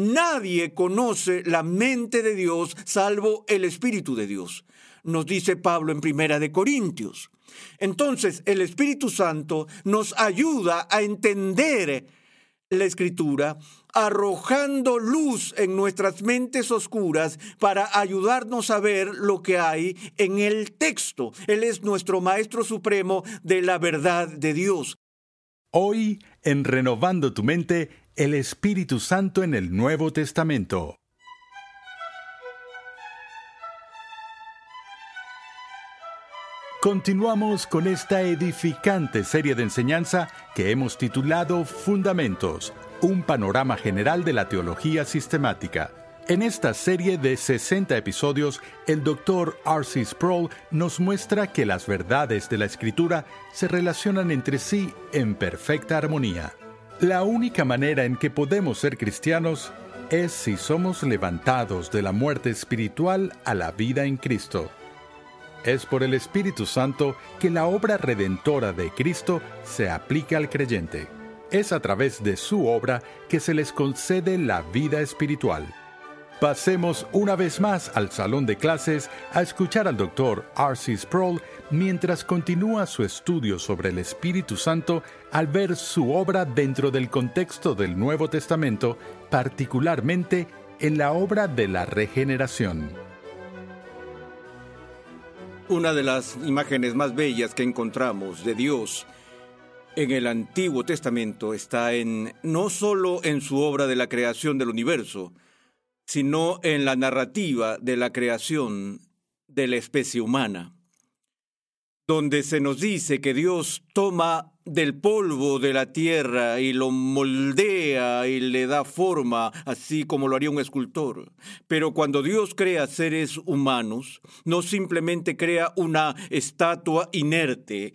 Nadie conoce la mente de Dios salvo el Espíritu de Dios, nos dice Pablo en Primera de Corintios. Entonces, el Espíritu Santo nos ayuda a entender la Escritura, arrojando luz en nuestras mentes oscuras para ayudarnos a ver lo que hay en el texto. Él es nuestro Maestro Supremo de la verdad de Dios. Hoy, en Renovando tu Mente, el Espíritu Santo en el Nuevo Testamento. Continuamos con esta edificante serie de enseñanza que hemos titulado Fundamentos, un panorama general de la teología sistemática. En esta serie de 60 episodios, el Dr. R.C. Sproul nos muestra que las verdades de la Escritura se relacionan entre sí en perfecta armonía. La única manera en que podemos ser cristianos es si somos levantados de la muerte espiritual a la vida en Cristo. Es por el Espíritu Santo que la obra redentora de Cristo se aplica al creyente. Es a través de su obra que se les concede la vida espiritual. Pasemos una vez más al salón de clases a escuchar al Dr. R.C. Sproul mientras continúa su estudio sobre el Espíritu Santo al ver su obra dentro del contexto del Nuevo Testamento, particularmente en la obra de la regeneración. Una de las imágenes más bellas que encontramos de Dios en el Antiguo Testamento está en no solo en su obra de la creación del universo, sino en la narrativa de la creación de la especie humana, donde se nos dice que Dios toma del polvo de la tierra y lo moldea y le da forma, así como lo haría un escultor. Pero cuando Dios crea seres humanos, no simplemente crea una estatua inerte,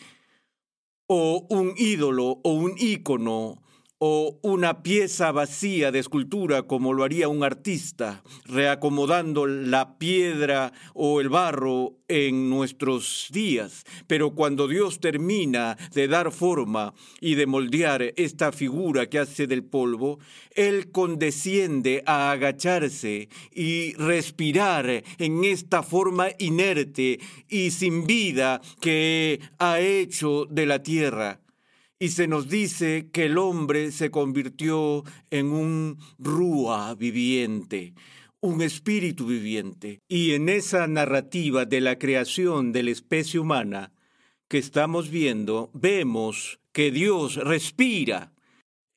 o un ídolo, o un ícono, o una pieza vacía de escultura como lo haría un artista, reacomodando la piedra o el barro en nuestros días. Pero cuando Dios termina de dar forma y de moldear esta figura que hace del polvo, Él condesciende a agacharse y respirar en esta forma inerte y sin vida que ha hecho de la tierra y se nos dice que el hombre se convirtió en un rúa viviente, un espíritu viviente. Y en esa narrativa de la creación de la especie humana que estamos viendo, vemos que Dios respira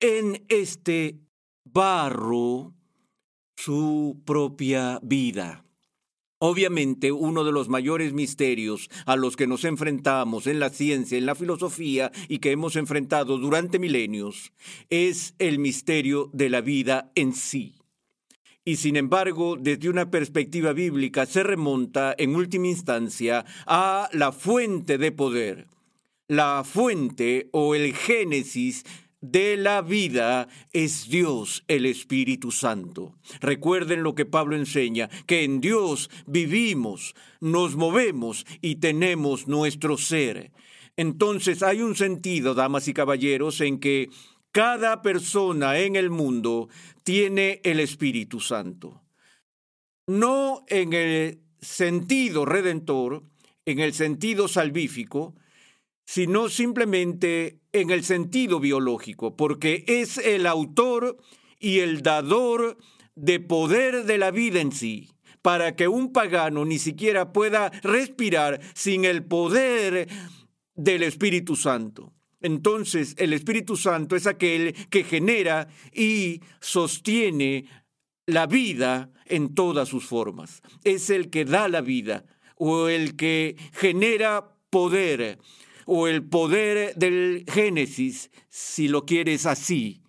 en este barro su propia vida. Obviamente, uno de los mayores misterios a los que nos enfrentamos en la ciencia, en la filosofía y que hemos enfrentado durante milenios es el misterio de la vida en sí. Y sin embargo, desde una perspectiva bíblica, se remonta en última instancia a la fuente de poder, la fuente o el génesis de la vida es Dios el Espíritu Santo. Recuerden lo que Pablo enseña, que en Dios vivimos, nos movemos y tenemos nuestro ser. Entonces hay un sentido, damas y caballeros, en que cada persona en el mundo tiene el Espíritu Santo. No en el sentido redentor, en el sentido salvífico, sino simplemente en el sentido biológico, porque es el autor y el dador de poder de la vida en sí, para que un pagano ni siquiera pueda respirar sin el poder del Espíritu Santo. Entonces el Espíritu Santo es aquel que genera y sostiene la vida en todas sus formas. Es el que da la vida o el que genera poder o el poder del Génesis, si lo quieres así.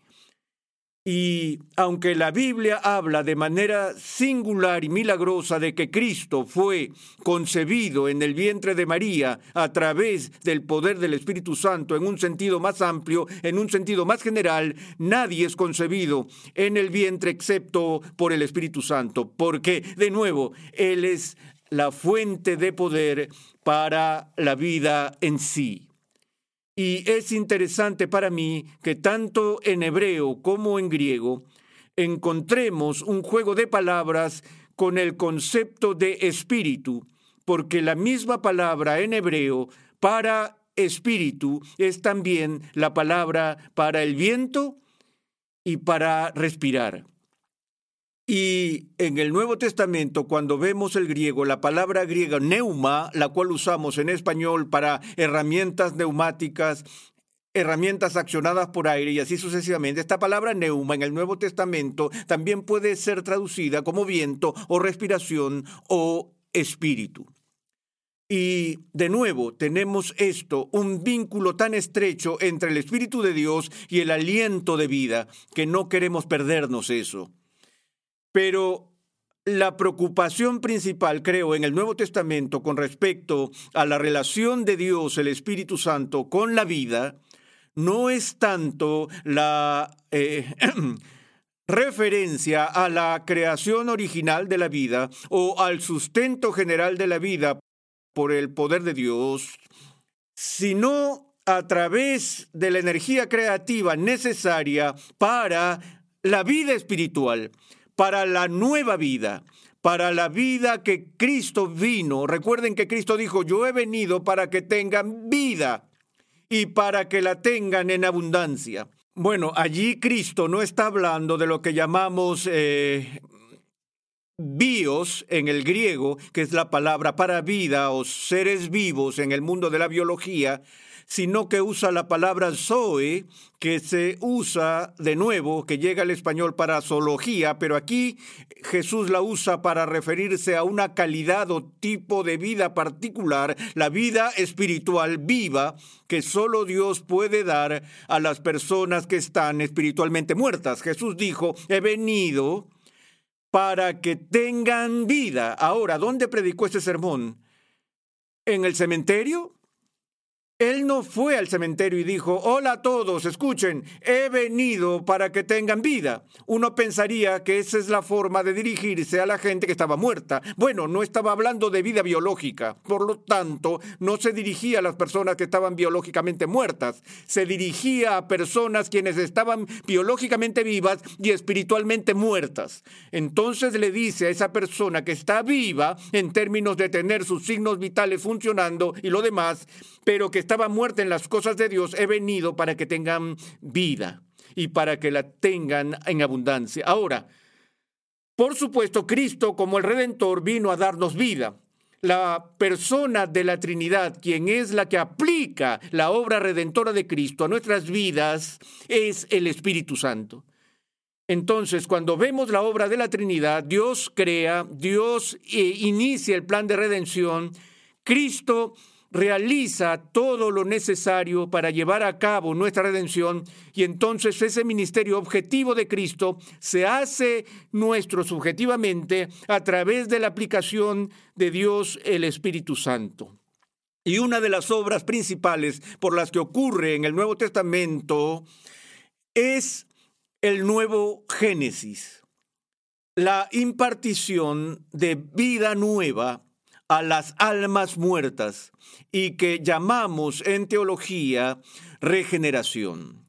Y aunque la Biblia habla de manera singular y milagrosa de que Cristo fue concebido en el vientre de María a través del poder del Espíritu Santo en un sentido más amplio, en un sentido más general, nadie es concebido en el vientre excepto por el Espíritu Santo, porque de nuevo, Él es la fuente de poder para la vida en sí. Y es interesante para mí que tanto en hebreo como en griego encontremos un juego de palabras con el concepto de espíritu, porque la misma palabra en hebreo para espíritu es también la palabra para el viento y para respirar. Y en el Nuevo Testamento, cuando vemos el griego, la palabra griega neuma, la cual usamos en español para herramientas neumáticas, herramientas accionadas por aire y así sucesivamente. Esta palabra neuma en el Nuevo Testamento también puede ser traducida como viento o respiración o espíritu. Y de nuevo tenemos esto, un vínculo tan estrecho entre el Espíritu de Dios y el aliento de vida, que no queremos perdernos eso. Pero la preocupación principal, creo, en el Nuevo Testamento con respecto a la relación de Dios, el Espíritu Santo, con la vida, no es tanto la eh, referencia a la creación original de la vida o al sustento general de la vida por el poder de Dios, sino a través de la energía creativa necesaria para la vida espiritual para la nueva vida, para la vida que Cristo vino. Recuerden que Cristo dijo, yo he venido para que tengan vida y para que la tengan en abundancia. Bueno, allí Cristo no está hablando de lo que llamamos eh, bios en el griego, que es la palabra para vida o seres vivos en el mundo de la biología, sino que usa la palabra zoe, que se usa de nuevo, que llega al español para zoología, pero aquí Jesús la usa para referirse a una calidad o tipo de vida particular, la vida espiritual viva que solo Dios puede dar a las personas que están espiritualmente muertas. Jesús dijo, he venido para que tengan vida. Ahora, ¿dónde predicó este sermón? ¿En el cementerio? Él no fue al cementerio y dijo, hola a todos, escuchen, he venido para que tengan vida. Uno pensaría que esa es la forma de dirigirse a la gente que estaba muerta. Bueno, no estaba hablando de vida biológica, por lo tanto, no se dirigía a las personas que estaban biológicamente muertas, se dirigía a personas quienes estaban biológicamente vivas y espiritualmente muertas. Entonces le dice a esa persona que está viva en términos de tener sus signos vitales funcionando y lo demás, pero que estaba muerta en las cosas de Dios, he venido para que tengan vida y para que la tengan en abundancia. Ahora, por supuesto, Cristo como el Redentor vino a darnos vida. La persona de la Trinidad, quien es la que aplica la obra redentora de Cristo a nuestras vidas, es el Espíritu Santo. Entonces, cuando vemos la obra de la Trinidad, Dios crea, Dios eh, inicia el plan de redención, Cristo realiza todo lo necesario para llevar a cabo nuestra redención y entonces ese ministerio objetivo de Cristo se hace nuestro subjetivamente a través de la aplicación de Dios el Espíritu Santo. Y una de las obras principales por las que ocurre en el Nuevo Testamento es el nuevo Génesis, la impartición de vida nueva a las almas muertas y que llamamos en teología regeneración.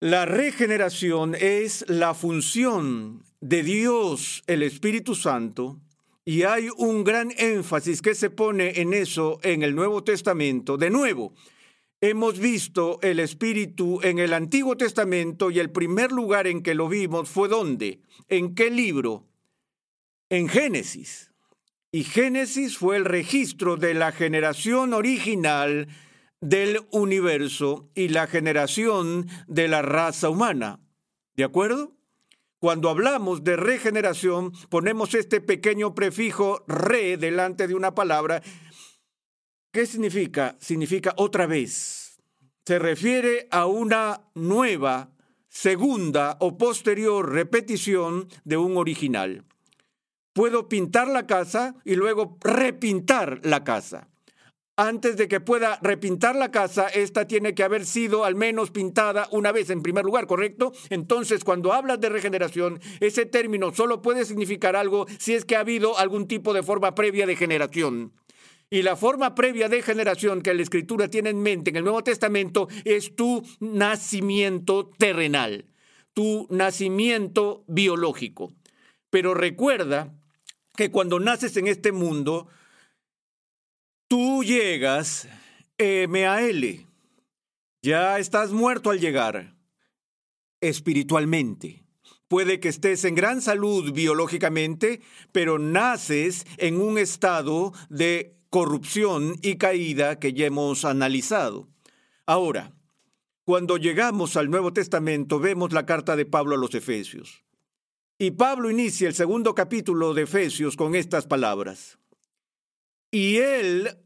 La regeneración es la función de Dios, el Espíritu Santo, y hay un gran énfasis que se pone en eso en el Nuevo Testamento. De nuevo, Hemos visto el Espíritu en el Antiguo Testamento y el primer lugar en que lo vimos fue dónde? ¿En qué libro? En Génesis. Y Génesis fue el registro de la generación original del universo y la generación de la raza humana. ¿De acuerdo? Cuando hablamos de regeneración, ponemos este pequeño prefijo re delante de una palabra ¿Qué significa? Significa otra vez. Se refiere a una nueva, segunda o posterior repetición de un original. Puedo pintar la casa y luego repintar la casa. Antes de que pueda repintar la casa, esta tiene que haber sido al menos pintada una vez en primer lugar, ¿correcto? Entonces, cuando hablas de regeneración, ese término solo puede significar algo si es que ha habido algún tipo de forma previa de generación. Y la forma previa de generación que la Escritura tiene en mente en el Nuevo Testamento es tu nacimiento terrenal, tu nacimiento biológico. Pero recuerda que cuando naces en este mundo, tú llegas MAL, ya estás muerto al llegar espiritualmente. Puede que estés en gran salud biológicamente, pero naces en un estado de corrupción y caída que ya hemos analizado. Ahora, cuando llegamos al Nuevo Testamento vemos la carta de Pablo a los Efesios. Y Pablo inicia el segundo capítulo de Efesios con estas palabras. Y él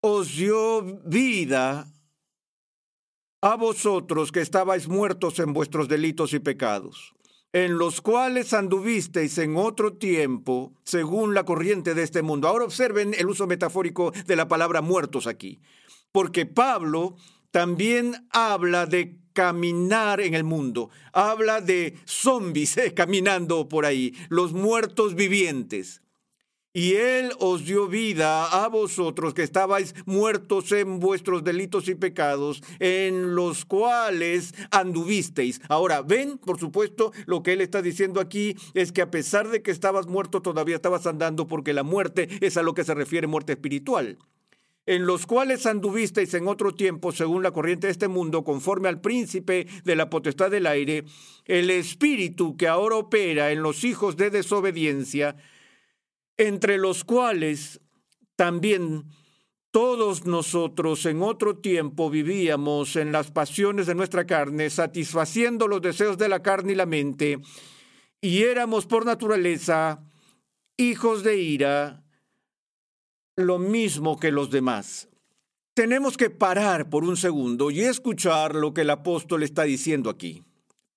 os dio vida a vosotros que estabais muertos en vuestros delitos y pecados en los cuales anduvisteis en otro tiempo, según la corriente de este mundo. Ahora observen el uso metafórico de la palabra muertos aquí, porque Pablo también habla de caminar en el mundo, habla de zombies eh, caminando por ahí, los muertos vivientes. Y Él os dio vida a vosotros que estabais muertos en vuestros delitos y pecados, en los cuales anduvisteis. Ahora, ven, por supuesto, lo que Él está diciendo aquí es que a pesar de que estabas muerto, todavía estabas andando porque la muerte es a lo que se refiere muerte espiritual en los cuales anduvisteis en otro tiempo según la corriente de este mundo, conforme al príncipe de la potestad del aire, el espíritu que ahora opera en los hijos de desobediencia, entre los cuales también todos nosotros en otro tiempo vivíamos en las pasiones de nuestra carne, satisfaciendo los deseos de la carne y la mente, y éramos por naturaleza hijos de ira, lo mismo que los demás. Tenemos que parar por un segundo y escuchar lo que el apóstol está diciendo aquí.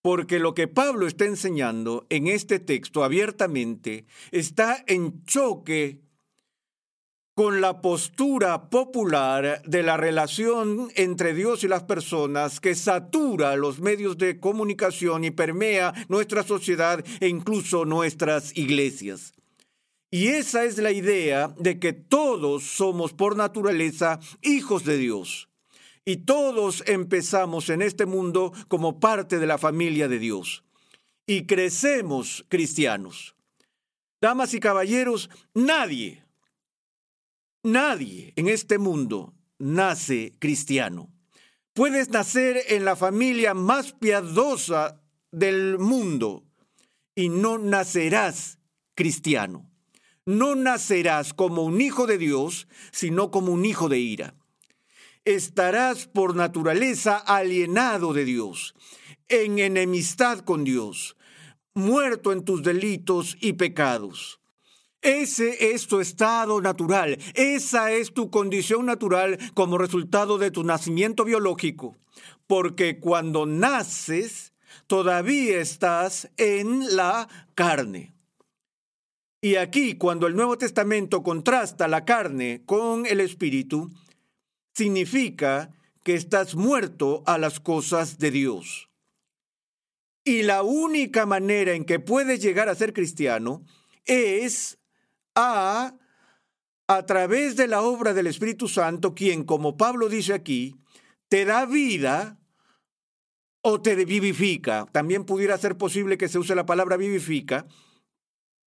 Porque lo que Pablo está enseñando en este texto abiertamente está en choque con la postura popular de la relación entre Dios y las personas que satura los medios de comunicación y permea nuestra sociedad e incluso nuestras iglesias. Y esa es la idea de que todos somos por naturaleza hijos de Dios y todos empezamos en este mundo como parte de la familia de Dios. Y crecemos cristianos. Damas y caballeros, nadie, nadie en este mundo nace cristiano. Puedes nacer en la familia más piadosa del mundo y no nacerás cristiano. No nacerás como un hijo de Dios, sino como un hijo de ira estarás por naturaleza alienado de Dios, en enemistad con Dios, muerto en tus delitos y pecados. Ese es tu estado natural, esa es tu condición natural como resultado de tu nacimiento biológico, porque cuando naces todavía estás en la carne. Y aquí, cuando el Nuevo Testamento contrasta la carne con el Espíritu, significa que estás muerto a las cosas de Dios. Y la única manera en que puedes llegar a ser cristiano es a a través de la obra del Espíritu Santo, quien, como Pablo dice aquí, te da vida o te vivifica. También pudiera ser posible que se use la palabra vivifica,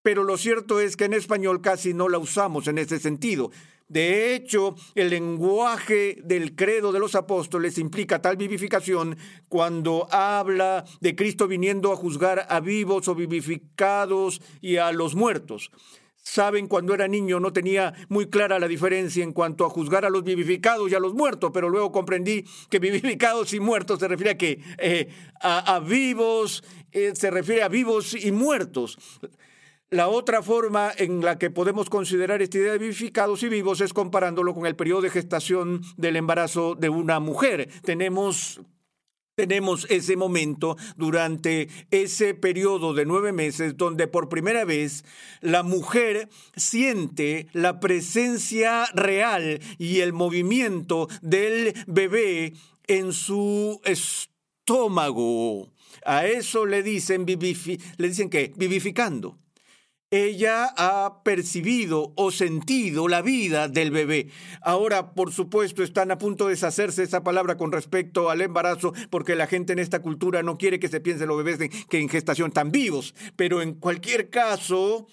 pero lo cierto es que en español casi no la usamos en ese sentido. De hecho, el lenguaje del credo de los apóstoles implica tal vivificación cuando habla de Cristo viniendo a juzgar a vivos o vivificados y a los muertos. Saben, cuando era niño no tenía muy clara la diferencia en cuanto a juzgar a los vivificados y a los muertos, pero luego comprendí que vivificados y muertos se refiere a que eh, a, vivos, eh, se refiere a vivos y muertos. La otra forma en la que podemos considerar esta idea de vivificados y vivos es comparándolo con el periodo de gestación del embarazo de una mujer. Tenemos tenemos ese momento durante ese periodo de nueve meses donde por primera vez la mujer siente la presencia real y el movimiento del bebé en su estómago. A eso le dicen, le dicen que vivificando ella ha percibido o sentido la vida del bebé. Ahora, por supuesto, están a punto de deshacerse esa palabra con respecto al embarazo, porque la gente en esta cultura no quiere que se piense los bebés que en gestación están vivos. Pero en cualquier caso,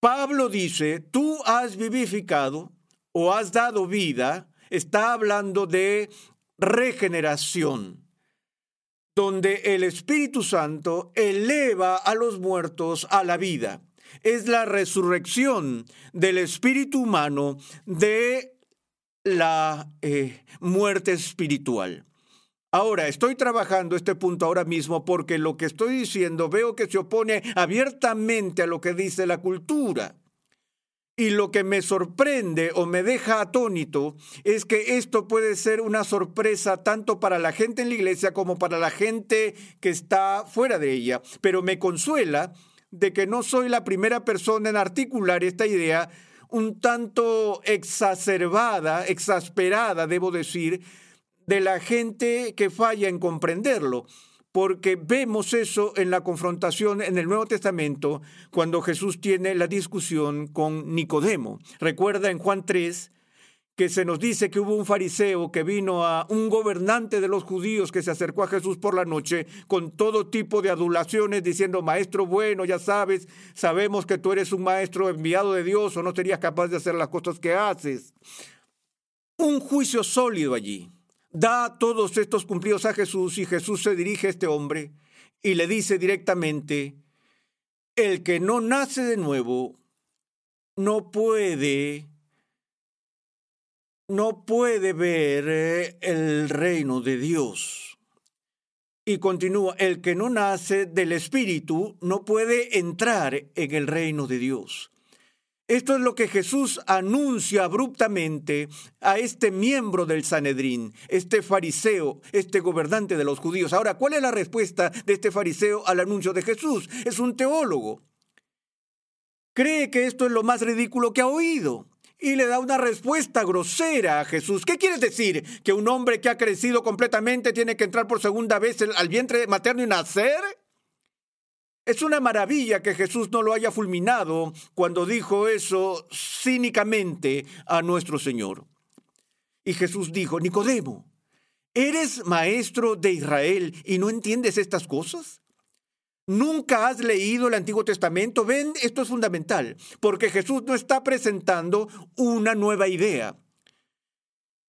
Pablo dice, tú has vivificado o has dado vida, está hablando de regeneración donde el Espíritu Santo eleva a los muertos a la vida es la resurrección del espíritu humano de la eh, muerte espiritual. Ahora, estoy trabajando este punto ahora mismo porque lo que estoy diciendo veo que se opone abiertamente a lo que dice la cultura. Y lo que me sorprende o me deja atónito es que esto puede ser una sorpresa tanto para la gente en la iglesia como para la gente que está fuera de ella. Pero me consuela de que no soy la primera persona en articular esta idea un tanto exacerbada, exasperada, debo decir, de la gente que falla en comprenderlo, porque vemos eso en la confrontación en el Nuevo Testamento cuando Jesús tiene la discusión con Nicodemo. Recuerda en Juan 3 que se nos dice que hubo un fariseo que vino a un gobernante de los judíos que se acercó a Jesús por la noche con todo tipo de adulaciones diciendo, maestro bueno, ya sabes, sabemos que tú eres un maestro enviado de Dios o no serías capaz de hacer las cosas que haces. Un juicio sólido allí. Da todos estos cumplidos a Jesús y Jesús se dirige a este hombre y le dice directamente, el que no nace de nuevo no puede no puede ver eh, el reino de Dios. Y continúa, el que no nace del Espíritu no puede entrar en el reino de Dios. Esto es lo que Jesús anuncia abruptamente a este miembro del Sanedrín, este fariseo, este gobernante de los judíos. Ahora, ¿cuál es la respuesta de este fariseo al anuncio de Jesús? Es un teólogo. Cree que esto es lo más ridículo que ha oído y le da una respuesta grosera a Jesús. ¿Qué quieres decir? ¿Que un hombre que ha crecido completamente tiene que entrar por segunda vez al vientre materno y nacer? Es una maravilla que Jesús no lo haya fulminado cuando dijo eso cínicamente a nuestro Señor. Y Jesús dijo, Nicodemo, ¿eres maestro de Israel y no entiendes estas cosas? ¿Nunca has leído el Antiguo Testamento? Ven, esto es fundamental, porque Jesús no está presentando una nueva idea.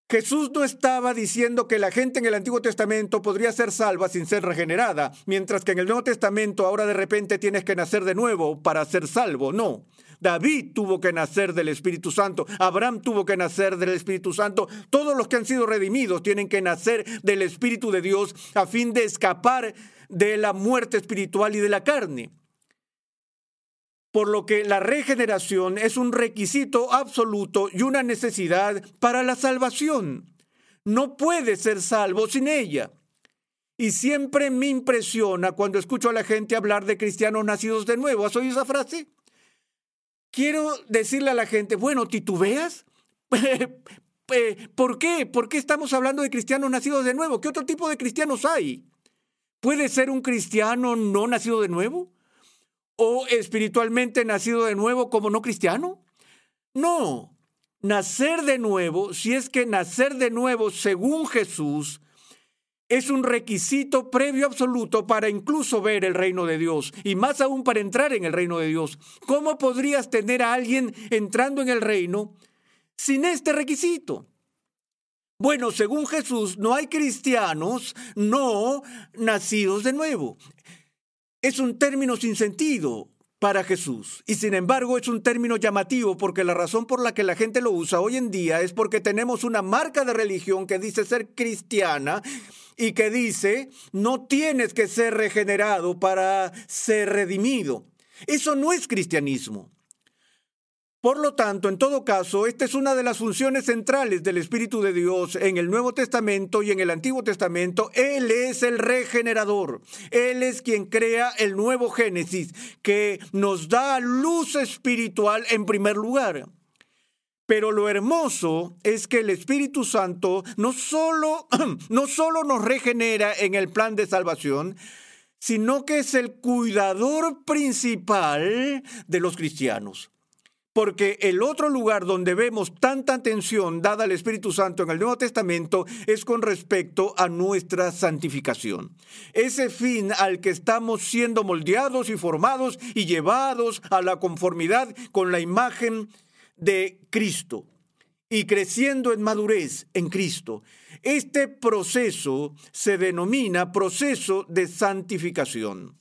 Jesús no estaba diciendo que la gente en el Antiguo Testamento podría ser salva sin ser regenerada, mientras que en el Nuevo Testamento ahora de repente tienes que nacer de nuevo para ser salvo. No. David tuvo que nacer del Espíritu Santo, Abraham tuvo que nacer del Espíritu Santo, todos los que han sido redimidos tienen que nacer del Espíritu de Dios a fin de escapar de la muerte espiritual y de la carne. Por lo que la regeneración es un requisito absoluto y una necesidad para la salvación. No puede ser salvo sin ella. Y siempre me impresiona cuando escucho a la gente hablar de cristianos nacidos de nuevo. ¿Has oído esa frase? Quiero decirle a la gente, bueno, ¿titubeas? ¿Por qué? ¿Por qué estamos hablando de cristianos nacidos de nuevo? ¿Qué otro tipo de cristianos hay? ¿Puede ser un cristiano no nacido de nuevo? ¿O espiritualmente nacido de nuevo como no cristiano? No. Nacer de nuevo, si es que nacer de nuevo según Jesús, es un requisito previo absoluto para incluso ver el reino de Dios y más aún para entrar en el reino de Dios. ¿Cómo podrías tener a alguien entrando en el reino sin este requisito. Bueno, según Jesús, no hay cristianos no nacidos de nuevo. Es un término sin sentido para Jesús. Y sin embargo es un término llamativo porque la razón por la que la gente lo usa hoy en día es porque tenemos una marca de religión que dice ser cristiana y que dice no tienes que ser regenerado para ser redimido. Eso no es cristianismo. Por lo tanto, en todo caso, esta es una de las funciones centrales del Espíritu de Dios en el Nuevo Testamento y en el Antiguo Testamento. Él es el regenerador. Él es quien crea el nuevo Génesis, que nos da luz espiritual en primer lugar. Pero lo hermoso es que el Espíritu Santo no solo, no solo nos regenera en el plan de salvación, sino que es el cuidador principal de los cristianos. Porque el otro lugar donde vemos tanta atención dada al Espíritu Santo en el Nuevo Testamento es con respecto a nuestra santificación. Ese fin al que estamos siendo moldeados y formados y llevados a la conformidad con la imagen de Cristo y creciendo en madurez en Cristo. Este proceso se denomina proceso de santificación.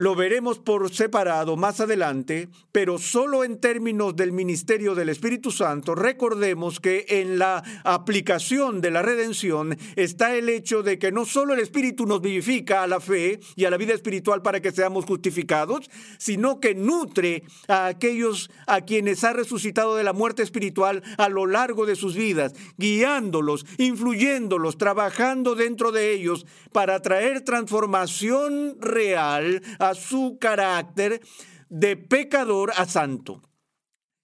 Lo veremos por separado más adelante, pero solo en términos del ministerio del Espíritu Santo, recordemos que en la aplicación de la redención está el hecho de que no solo el Espíritu nos vivifica a la fe y a la vida espiritual para que seamos justificados, sino que nutre a aquellos a quienes ha resucitado de la muerte espiritual a lo largo de sus vidas, guiándolos, influyéndolos, trabajando dentro de ellos para traer transformación real a su carácter de pecador a santo.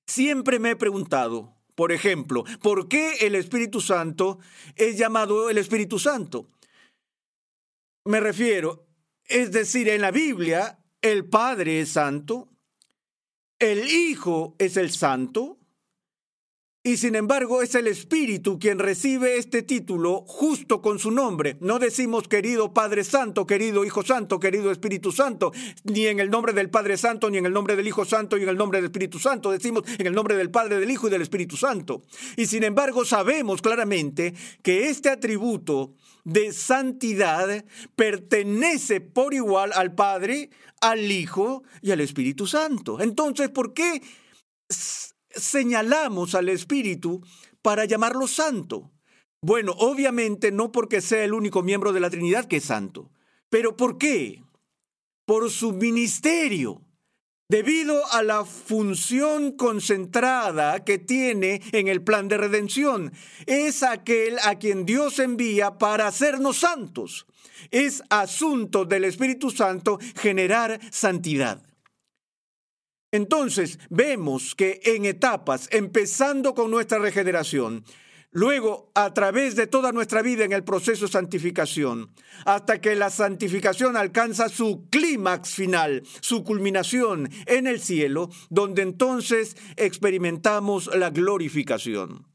Siempre me he preguntado, por ejemplo, ¿por qué el Espíritu Santo es llamado el Espíritu Santo? Me refiero, es decir, en la Biblia el Padre es santo, el Hijo es el santo, y sin embargo es el Espíritu quien recibe este título justo con su nombre. No decimos querido Padre Santo, querido Hijo Santo, querido Espíritu Santo, ni en el nombre del Padre Santo, ni en el nombre del Hijo Santo, ni en el nombre del Espíritu Santo. Decimos en el nombre del Padre, del Hijo y del Espíritu Santo. Y sin embargo sabemos claramente que este atributo de santidad pertenece por igual al Padre, al Hijo y al Espíritu Santo. Entonces, ¿por qué señalamos al Espíritu para llamarlo santo? Bueno, obviamente no porque sea el único miembro de la Trinidad que es santo. ¿Pero por qué? Por su ministerio, debido a la función concentrada que tiene en el plan de redención. Es aquel a quien Dios envía para hacernos santos. Es asunto del Espíritu Santo generar santidad. Entonces vemos que en etapas, empezando con nuestra regeneración, luego a través de toda nuestra vida en el proceso de santificación, hasta que la santificación alcanza su clímax final, su culminación en el cielo, donde entonces experimentamos la glorificación.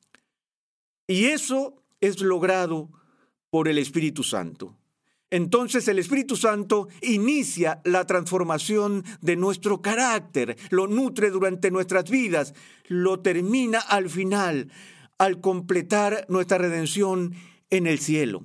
Y eso es logrado por el Espíritu Santo. Entonces el Espíritu Santo inicia la transformación de nuestro carácter, lo nutre durante nuestras vidas, lo termina al final, al completar nuestra redención en el cielo.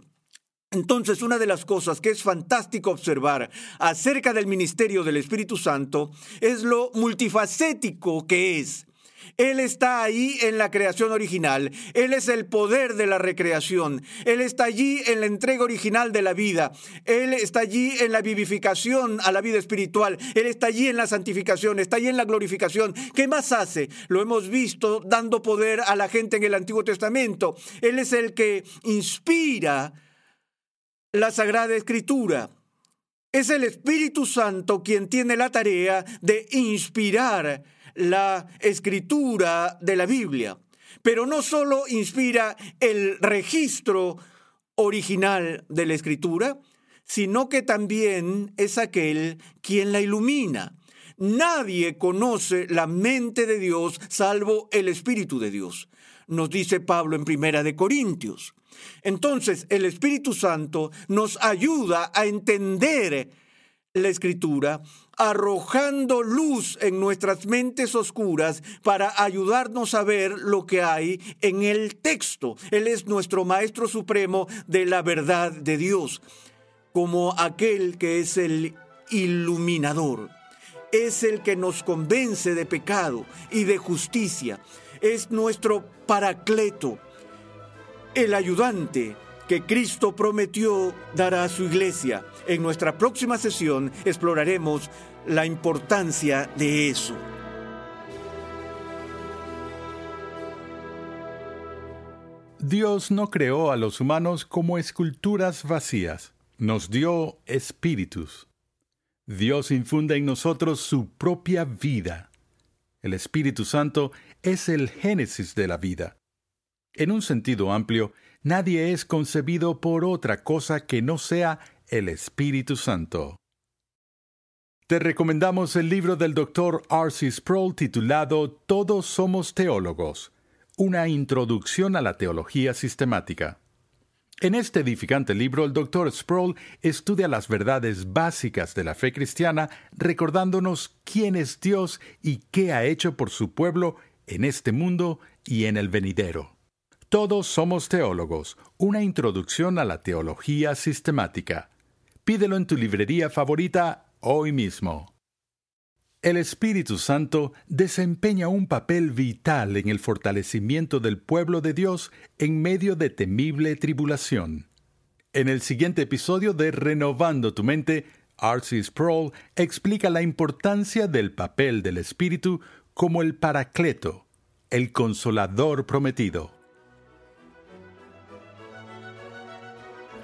Entonces, una de las cosas que es fantástico observar acerca del ministerio del Espíritu Santo es lo multifacético que es. Él está ahí en la creación original. Él es el poder de la recreación. Él está allí en la entrega original de la vida. Él está allí en la vivificación a la vida espiritual. Él está allí en la santificación. Está allí en la glorificación. ¿Qué más hace? Lo hemos visto dando poder a la gente en el Antiguo Testamento. Él es el que inspira la Sagrada Escritura. Es el Espíritu Santo quien tiene la tarea de inspirar la escritura de la Biblia, pero no solo inspira el registro original de la escritura, sino que también es aquel quien la ilumina. Nadie conoce la mente de Dios salvo el Espíritu de Dios, nos dice Pablo en Primera de Corintios. Entonces, el Espíritu Santo nos ayuda a entender la escritura, arrojando luz en nuestras mentes oscuras para ayudarnos a ver lo que hay en el texto. Él es nuestro Maestro Supremo de la verdad de Dios, como aquel que es el iluminador. Es el que nos convence de pecado y de justicia. Es nuestro paracleto, el ayudante que Cristo prometió dará a su iglesia. En nuestra próxima sesión exploraremos la importancia de eso. Dios no creó a los humanos como esculturas vacías, nos dio espíritus. Dios infunde en nosotros su propia vida. El Espíritu Santo es el génesis de la vida. En un sentido amplio, nadie es concebido por otra cosa que no sea el Espíritu Santo. Te recomendamos el libro del Dr. R.C. Sproul titulado Todos somos teólogos, una introducción a la teología sistemática. En este edificante libro, el Dr. Sproul estudia las verdades básicas de la fe cristiana, recordándonos quién es Dios y qué ha hecho por su pueblo en este mundo y en el venidero. Todos somos teólogos, una introducción a la teología sistemática. Pídelo en tu librería favorita hoy mismo. El Espíritu Santo desempeña un papel vital en el fortalecimiento del pueblo de Dios en medio de temible tribulación. En el siguiente episodio de Renovando tu mente, R.C. Sproul explica la importancia del papel del Espíritu como el Paracleto, el Consolador prometido.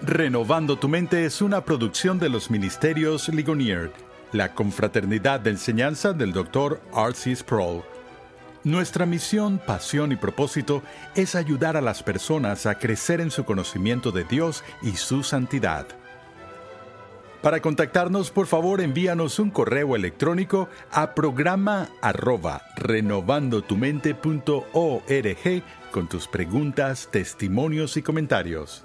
Renovando tu mente es una producción de los Ministerios Ligonier, la confraternidad de enseñanza del Dr. R.C. Sproul. Nuestra misión, pasión y propósito es ayudar a las personas a crecer en su conocimiento de Dios y su santidad. Para contactarnos, por favor, envíanos un correo electrónico a programa arroba renovandotumente.org con tus preguntas, testimonios y comentarios.